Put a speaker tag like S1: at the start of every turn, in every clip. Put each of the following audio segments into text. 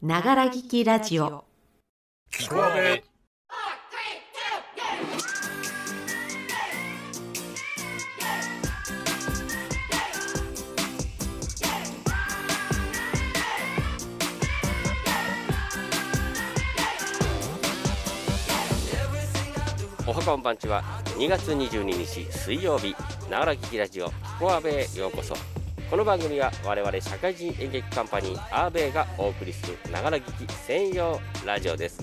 S1: ながら聞きラジオ。
S2: 聞こえ
S3: おはこんばんちは。2月22日水曜日。ながら聞きラジオ。キコアベへようこそ。この番組は我々社会人演劇カンパニーアーベイがお送りするながら聞き専用ラジオです。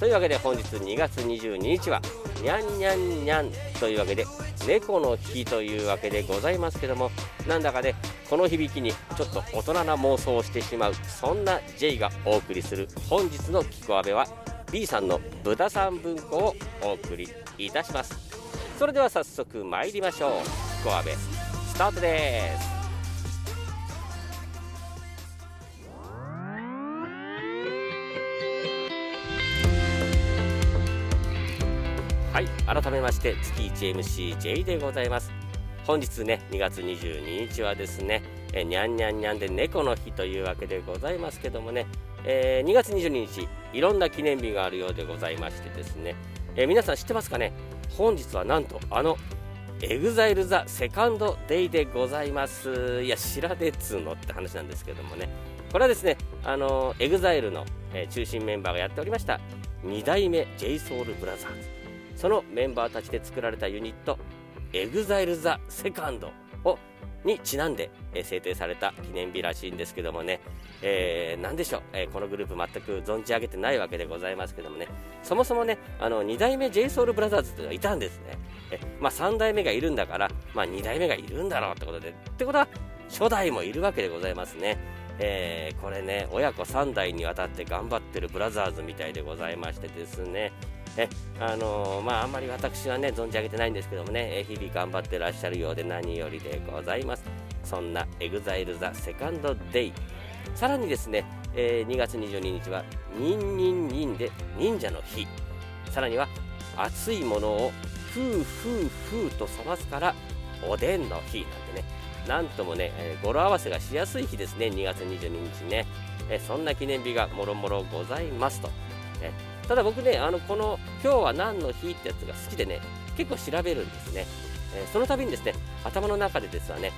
S3: というわけで本日2月22日はにゃんにゃんにゃんというわけで猫の日というわけでございますけどもなんだかねこの響きにちょっと大人な妄想をしてしまうそんな J がお送りする本日のキコアベは B さんの豚さん文庫をお送りいたします。それでは早速参りましょう。キコアベスタートです。はい改めまして月 1MCJ でございます。本日ね2月22日はですねえにゃんにゃんにゃんで猫の日というわけでございますけどもね、えー2月22日いろんな記念日があるようでございましてですね、えー皆さん知ってますかね？本日はなんとあの EXILE THE SECOND DAY でございます。いや知らねっつうのって話なんですけどもね。これはですねあのエグザイルの、えー中心メンバーがやっておりました2代目 J SOUL BROTHERS。そのメンバーたちで作られたユニット EXILE THE SECOND をにちなんで、えー制定された記念日らしいんですけどもね、えー、なんでしょう、えーこのグループ全く存じ上げてないわけでございますけどもね。そもそもねあの2代目 JSOULBROTHERS というのがいたんですね。えまあ3代目がいるんだから、まあ、2代目がいるんだろうってことで。ってことは初代もいるわけでございますね。えーこれね親子3代にわたって頑張ってるブラザーズみたいでございましてですね。えあのまああんまり私はね存じ上げてないんですけどもね、日々頑張ってらっしゃるようで何よりでございます。そんな EXILE THE SECOND DAY さらにですね、えー2月22日はニンニンニンで忍者の日。さらには熱いものをふうふうふうと冷ますからおでんの日。なんてねなんともね、えー語呂合わせがしやすい日ですね2月22日ね、えーそんな記念日がもろもろございますと、えーただ僕ねあのこの「今日は何の日?」ってやつが好きでね結構調べるんですね、えーその度にですね頭の中でですわね、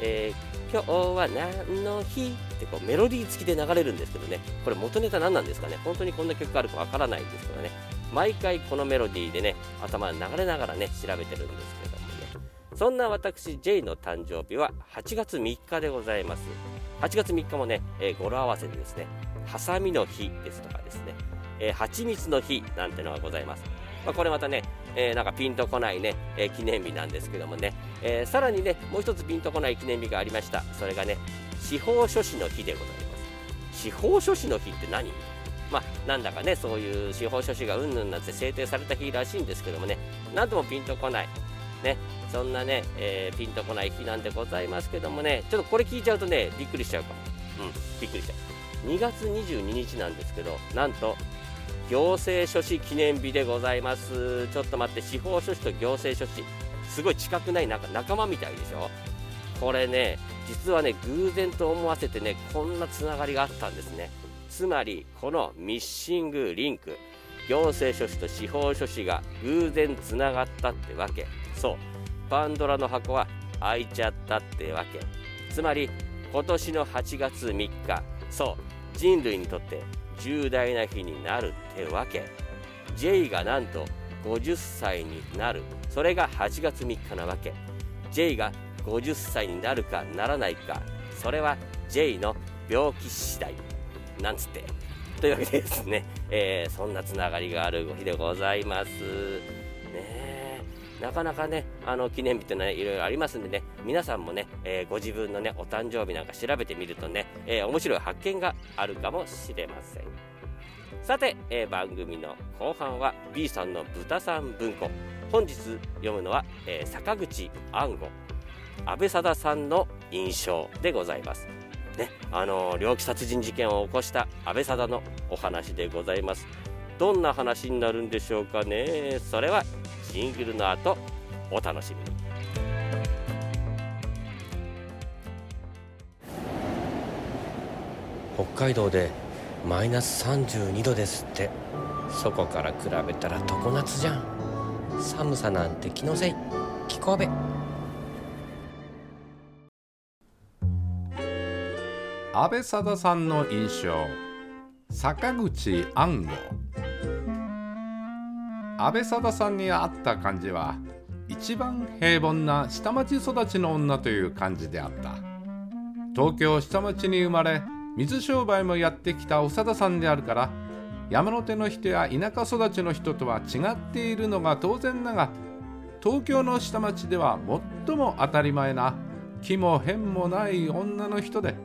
S3: えー今日は何の日ってこうメロディー付きで流れるんですけどねこれ元ネタ何なんですかね本当にこんな曲があるかわからないんですけどね毎回このメロディーでね頭に流れながらね調べてるんですけどもねそんな私 J の誕生日は8月3日でございます8月3日もね、えー語呂合わせでですねハサミの日ですとかですねえー、蜂蜜の日なんてのがございます。まあ、これまたね、えーなんかピンとこないね、えー記念日なんですけどもね、えーさらにね、もう一つピンとこない記念日がありました。それがね、司法書士の日でございます。司法書士の日って何？まあ、なんだかね、そういう司法書士がうんぬんなんて制定された日らしいんですけどもね、なんともピンとこない。ね、そんなね、えーピンとこない日なんでございますけどもね、ちょっとこれ聞いちゃうとね、びっくりしちゃうかも。うん、びっくりしちゃう。2月22日なんですけど、なんと、行政書士記念日でございます。ちょっと待って、司法書士と行政書士、すごい近くないなんか仲間みたいでしょ？これね、実はね、偶然と思わせてね、こんなつながりがあったんですね。つまり、このミッシングリンク、行政書士と司法書士が偶然つながったってわけ。そう、パンドラの箱は開いちゃったってわけ。つまり、今年の8月3日、そう、人類にとって重大な日になるってわけ。J がなんと50歳になる。それが8月3日なわけ。J が50歳になるかならないか。それは J の病気次第。なんつって。というわけでですね、えーそんなつながりがある日でございます。ねえ。なかなかねあの記念日ってのはねいろいろありますんでね皆さんもね、えーご自分のねお誕生日なんか調べてみるとね、えー面白い発見があるかもしれません。さて、えー番組の後半は B さんの豚さん文庫。本日読むのは、えー坂口安吾。安倍貞さんの印象でございます。ねあの猟奇殺人事件を起こした安倍貞のお話でございます。どんな話になるんでしょうかね。それはジングルの後お楽しみに。北海道でマイナス32度ですって。そこから比べたら常夏じゃん。寒さなんて気のせい。気候べ。
S2: 安倍貞さんの印象。坂口安吾。安倍貞さんに会った感じは一番平凡な下町育ちの女という感じであった。東京下町に生まれ水商売もやってきた長田さんであるから山手の人や田舎育ちの人とは違っているのが当然だが東京の下町では最も当たり前な気も変もない女の人で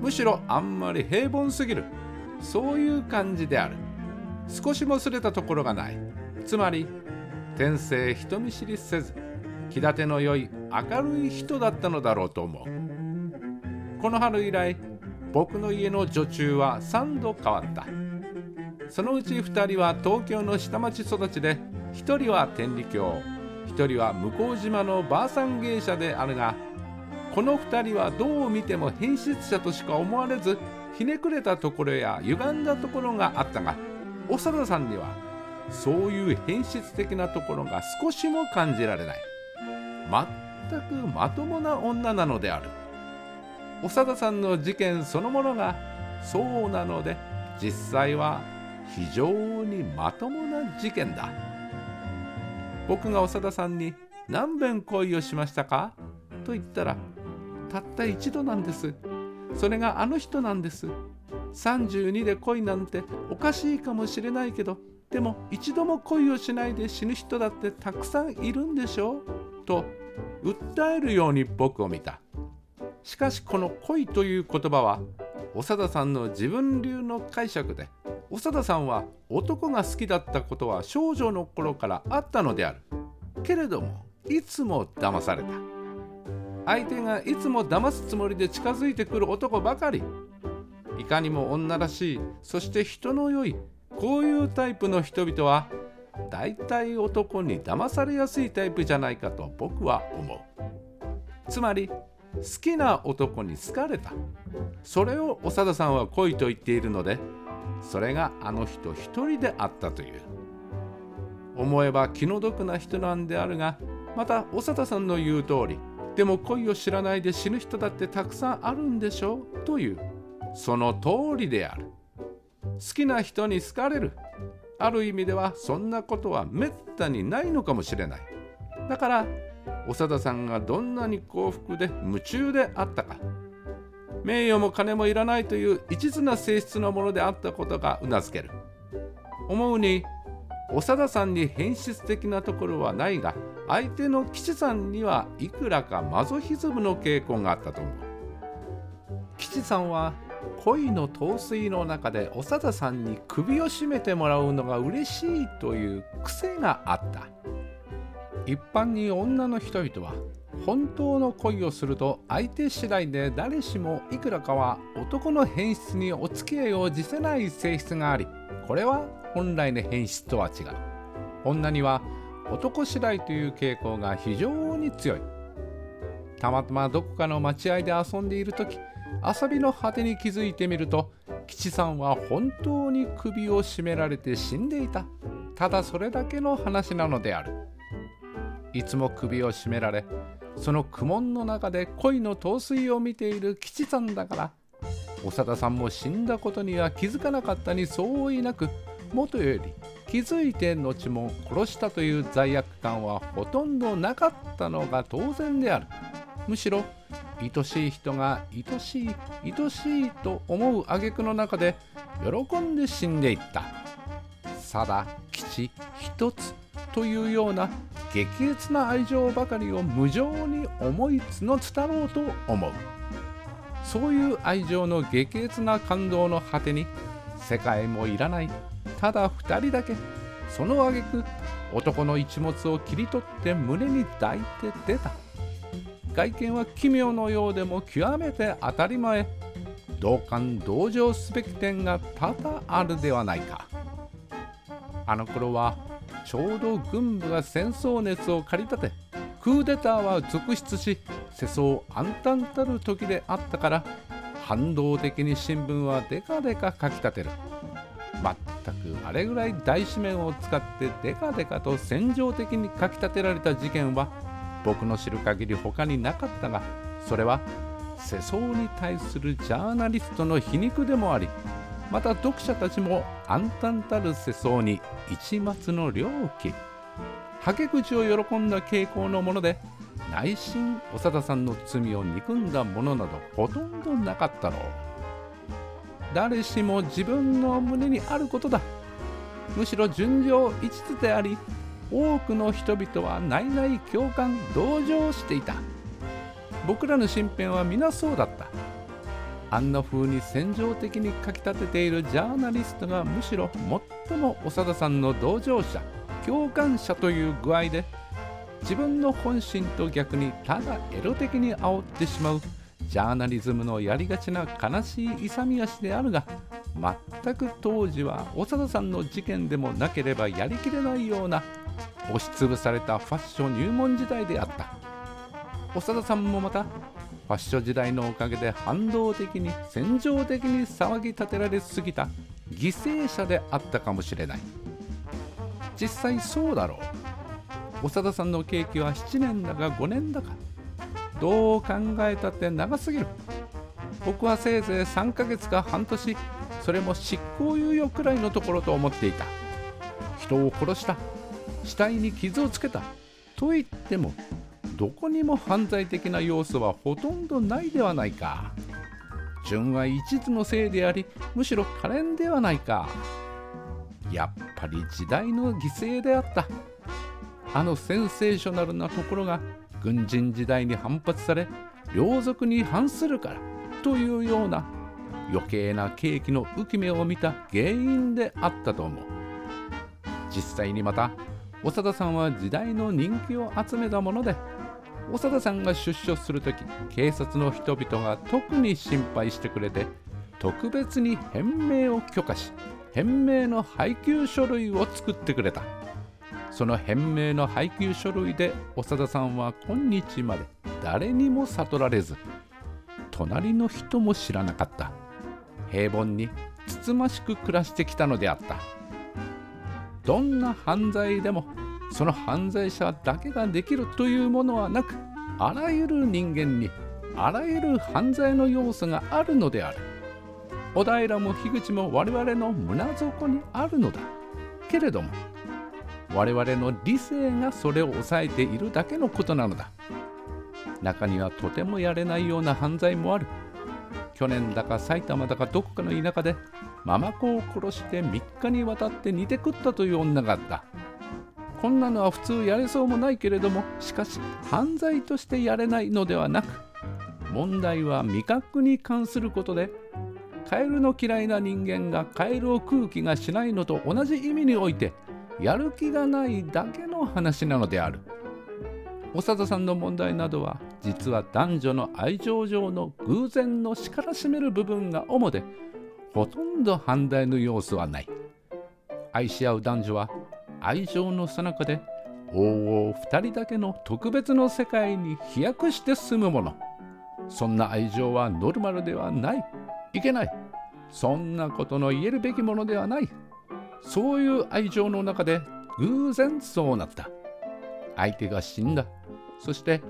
S2: むしろあんまり平凡すぎる。そういう感じである。少しもすれたところがない。つまり天性人見知りせず気立ての良い明るい人だったのだろうと思う。この春以来僕の家の女中は3度変わった。そのうち2人は東京の下町育ちで1人は天理教1人は向島のばあさん芸者であるがこの2人はどう見ても変質者としか思われずひねくれたところや歪んだところがあったが長田さんにはそういう変質的なところが少しも感じられない。全くまともな女なのである。長田さんの事件そのものがそうなので実際は非常にまともな事件だ。僕が長田さんに何遍恋をしましたか？と言ったらたった一度なんです。それがあの人なんです。32で恋なんておかしいかもしれないけどでも一度も恋をしないで死ぬ人だってたくさんいるんでしょ？と訴えるように僕を見た。しかしこの恋という言葉は長田さんの自分流の解釈で長田さんは男が好きだったことは少女の頃からあったのである。けれどもいつも騙された。相手がいつも騙すつもりで近づいてくる男ばかり。いかにも女らしいそして人の良いこういうタイプの人々は大体男に騙されやすいタイプじゃないかと僕は思う。つまり好きな男に好かれた。それを長田さんは恋と言っているのでそれがあの人一人であったという。思えば気の毒な人なんであるがまた長田さんの言う通りでも恋を知らないで死ぬ人だってたくさんあるんでしょうという。その通りである。好きな人に好かれる。ある意味ではそんなことはめったにないのかもしれない。だから長田さんがどんなに幸福で夢中であったか。名誉も金もいらないという一途な性質のものであったことがうなずける。思うに長田さんに変質的なところはないが相手の吉さんにはいくらかマゾヒズムの傾向があったと思う。吉さんは恋の陶酔の中で長田さんに首を絞めてもらうのが嬉しいという癖があった。一般に女の人々は本当の恋をすると相手次第で誰しもいくらかは男の変質にお付き合いを辞せない性質がありこれは本来の変質とは違う。女には男次第という傾向が非常に強い。たまたまどこかの待合で遊んでいる時遊びの果てに気づいてみると吉さんは本当に首を絞められて死んでいた。ただそれだけの話なのである。いつも首を絞められその苦悶の中で恋の陶酔を見ている吉さんだから長田さんも死んだことには気づかなかったに相違なく元より気づいて後も殺したという罪悪感はほとんどなかったのが当然である。むしろ愛しい人が愛しい愛しいと思う挙句の中で喜んで死んでいった。貞吉一つというような激烈な愛情ばかりを無情に思い募ったろうと思う。そういう愛情の激烈な感動の果てに世界もいらない。ただ2人だけその挙句男の一物を切り取って胸に抱いて出た。外見は奇妙のようでも極めて当たり前。同感同情すべき点が多々あるではないか。あの頃はちょうど軍部が戦争熱を駆り立てクーデターは続出し世相暗淡たる時であったから反動的に新聞はデカデカ書き立てる。全くあれぐらい大紙面を使ってデカデカと戦場的に書き立てられた事件は僕の知る限り他になかったがそれは世相に対するジャーナリストの皮肉でもありまた読者たちも暗淡たる世相に一抹の良気。はけ口を喜んだ傾向のもので内心長田さんの罪を憎んだものなどほとんどなかったろう。誰しも自分の胸にあることだ。むしろ純情一途であり多くの人々は内々共感同情していた。僕らの身辺は皆そうだった。あんな風に戦場的に書き立てているジャーナリストがむしろ最も長田さんの同情者共感者という具合で自分の本心と逆にただエロ的に煽ってしまうジャーナリズムのやりがちな悲しい勇み足であるが全く当時は長田さんの事件でもなければやりきれないような押しつぶされたファッション入門時代であった。長田さんもまたファッション時代のおかげで反動的に戦場的に騒ぎ立てられすぎた犠牲者であったかもしれない。実際そうだろう。長田さんの刑期は7年だか5年だか。どう考えたって長すぎる。僕はせいぜい3ヶ月か半年それも執行猶予くらいのところと思っていた。人を殺した。死体に傷をつけた。と言ってもどこにも犯罪的な要素はほとんどないではないか。純は一途のせいでありむしろ可憐ではないか。やっぱり時代の犠牲であった。あのセンセーショナルなところが軍人時代に反発され両族に反するから。というような余計な景気の浮き目を見た原因であったと思う。実際にまた長田さんは時代の人気を集めたもので長田さんが出所する時警察の人々が特に心配してくれて特別に返命を許可し返命の配給書類を作ってくれた。その返命の配給書類で長田さんは今日まで誰にも悟られず隣の人も知らなかった。平凡につつましく暮らしてきたのであった。どんな犯罪でもその犯罪者だけができるというものはなくあらゆる人間にあらゆる犯罪の要素があるのである。小平も樋口も我々の胸底にあるのだ。けれども我々の理性がそれを抑えているだけのことなのだ。中にはとてもやれないような犯罪もある。去年だか埼玉だかどこかの田舎でママ子を殺して3日にわたって煮て食ったという女があった。こんなのは普通やれそうもないけれどもしかし犯罪としてやれないのではなく問題は味覚に関することでカエルの嫌いな人間がカエルを食う気がしないのと同じ意味においてやる気がないだけの話なのである。長田さんの問題などは実は男女の愛情上の偶然の叱らしめる部分が主でほとんど反対の要素はない。愛し合う男女は愛情のさなかで王を2人だけの特別の世界に飛躍して住むもの。そんな愛情はノルマルではない。いけない。そんなことの言えるべきものではない。そういう愛情の中で偶然そうなった。相手が死んだ。そして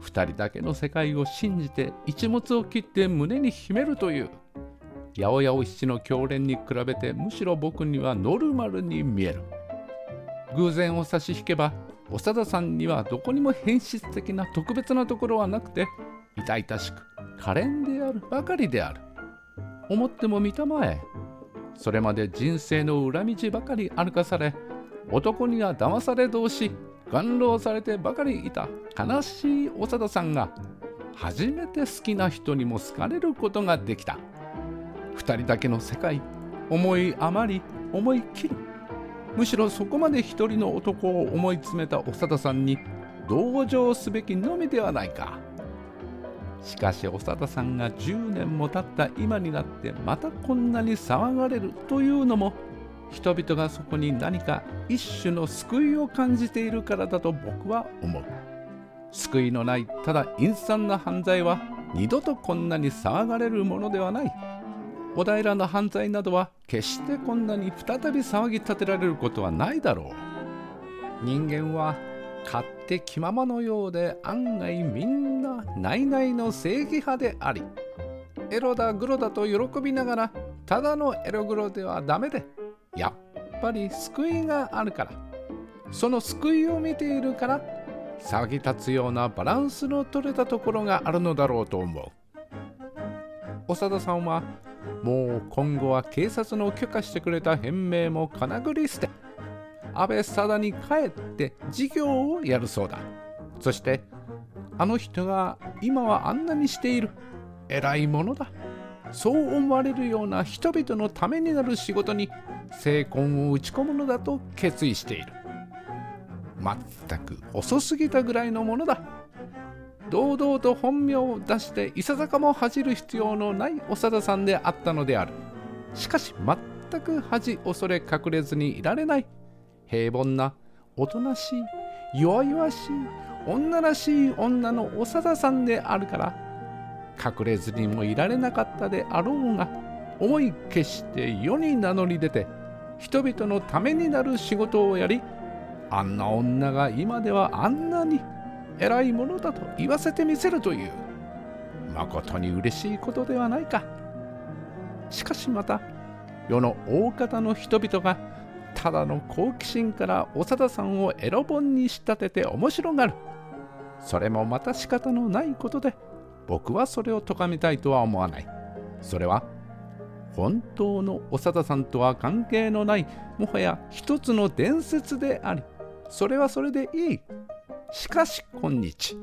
S2: 2人だけの世界を信じて一物を切って胸に秘めるという八百屋七の狂恋に比べてむしろ僕にはノルマルに見える。偶然を差し引けば長田さんにはどこにも変質的な特別なところはなくて痛々しく可憐であるばかりである。思っても見たまえ。それまで人生の裏道ばかり歩かされ男には騙され同士眼老されてばかりいた悲しい長田さんが初めて好きな人にも好かれることができた。2人だけの世界思い余り思い切るむしろそこまで一人の男を思い詰めた長田さんに同情すべきのみではないか。しかし長田さんが10年も経った今になってまたこんなに騒がれるというのも人々がそこに何か一種の救いを感じているからだと僕は思う。救いのないただ陰惨な犯罪は二度とこんなに騒がれるものではない。小平の犯罪などは決してこんなに再び騒ぎ立てられることはないだろう。人間は勝手気ままのようで案外みんな内々の正義派でありエロだグロだと喜びながらただのエログロではダメでや。っぱり救いがあるから。その救いを見ているから騒ぎ立つようなバランスの取れたところがあるのだろうと思う。長田さんはもう今後は警察の許可してくれた返名もかなぐり捨て安倍貞に帰って事業をやるそうだ。そしてあの人が今はあんなにしている。偉いものだ。そう思われるような人々のためになる仕事に精魂を打ち込むのだと決意している。全く遅すぎたぐらいのものだ。堂々と本名を出していささかも恥じる必要のない長田さんであったのである。しかし全く恥恐れ隠れずにいられない。平凡なおとなしい弱々しい女らしい女の長田さんであるから隠れずにもいられなかったであろうが思い決して世に名乗り出て人々のためになる仕事をやりあんな女が今ではあんなに偉いものだと言わせてみせるというまことに嬉しいことではないか。しかしまた世の大方の人々がただの好奇心から長田さんをエロ本に仕立てて面白がる。それもまた仕方のないことで僕はそれを咎めたいとは思わない。それは本当の長田さんとは関係のないもはや一つの伝説でありそれはそれでいい。しかし今日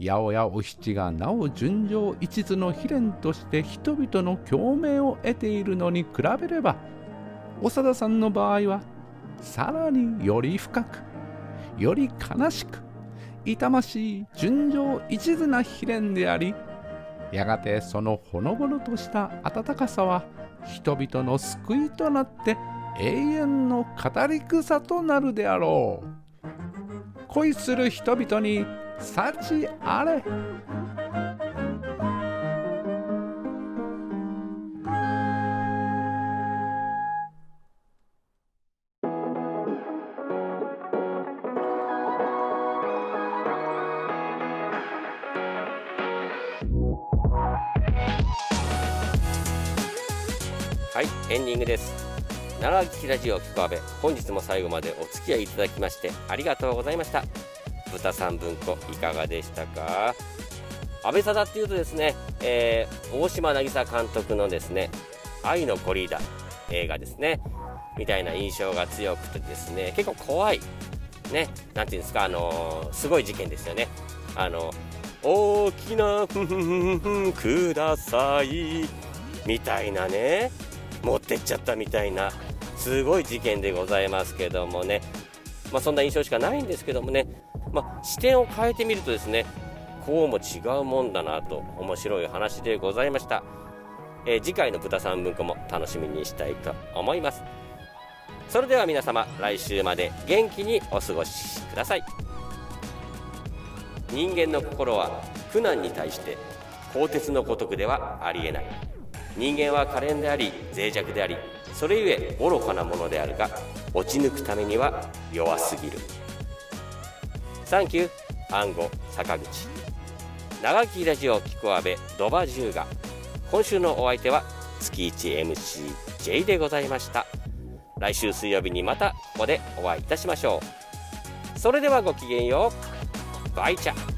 S2: 八百屋お七がなお純情一途の悲恋として人々の共鳴を得ているのに比べれば長田さんの場合はさらにより深くより悲しく痛ましい純情一途な悲恋でありやがてそのほのぼのとした温かさは人々の救いとなって永遠の語り草となるであろう。恋する人々に幸あれ
S3: エンディングです。長きラジオ聞く阿部本日も最後までお付き合いいただきましてありがとうございました。豚さん文庫いかがでしたか？安倍貞っていうとですね、えー、大島渚監督のですね愛のコリーダ映画ですね。みたいな印象が強くてですね結構怖いねなんていうんですかあのー、すごい事件ですよね。あの大きなふふふふください。みたいなね。持ってっちゃったみたいなすごい事件でございますけどもね、まあ、そんな印象しかないんですけどもね、まあ、視点を変えてみるとですねこうも違うもんだなと面白い話でございました、えー、次回の豚さん文庫も楽しみにしたいと思います。それでは皆様来週まで元気にお過ごしください。人間の心は苦難に対して鋼鉄のごとくではありえない。人間は可憐であり脆弱でありそれゆえ愚かなものであるが落ち抜くためには弱すぎる。サンキュー。暗号。坂口。長きラジオキコアベドバジューガ今週のお相手は月 1MCJ でございました。来週水曜日にまたここでお会いいたしましょう。それではごきげんよう。バイチャ。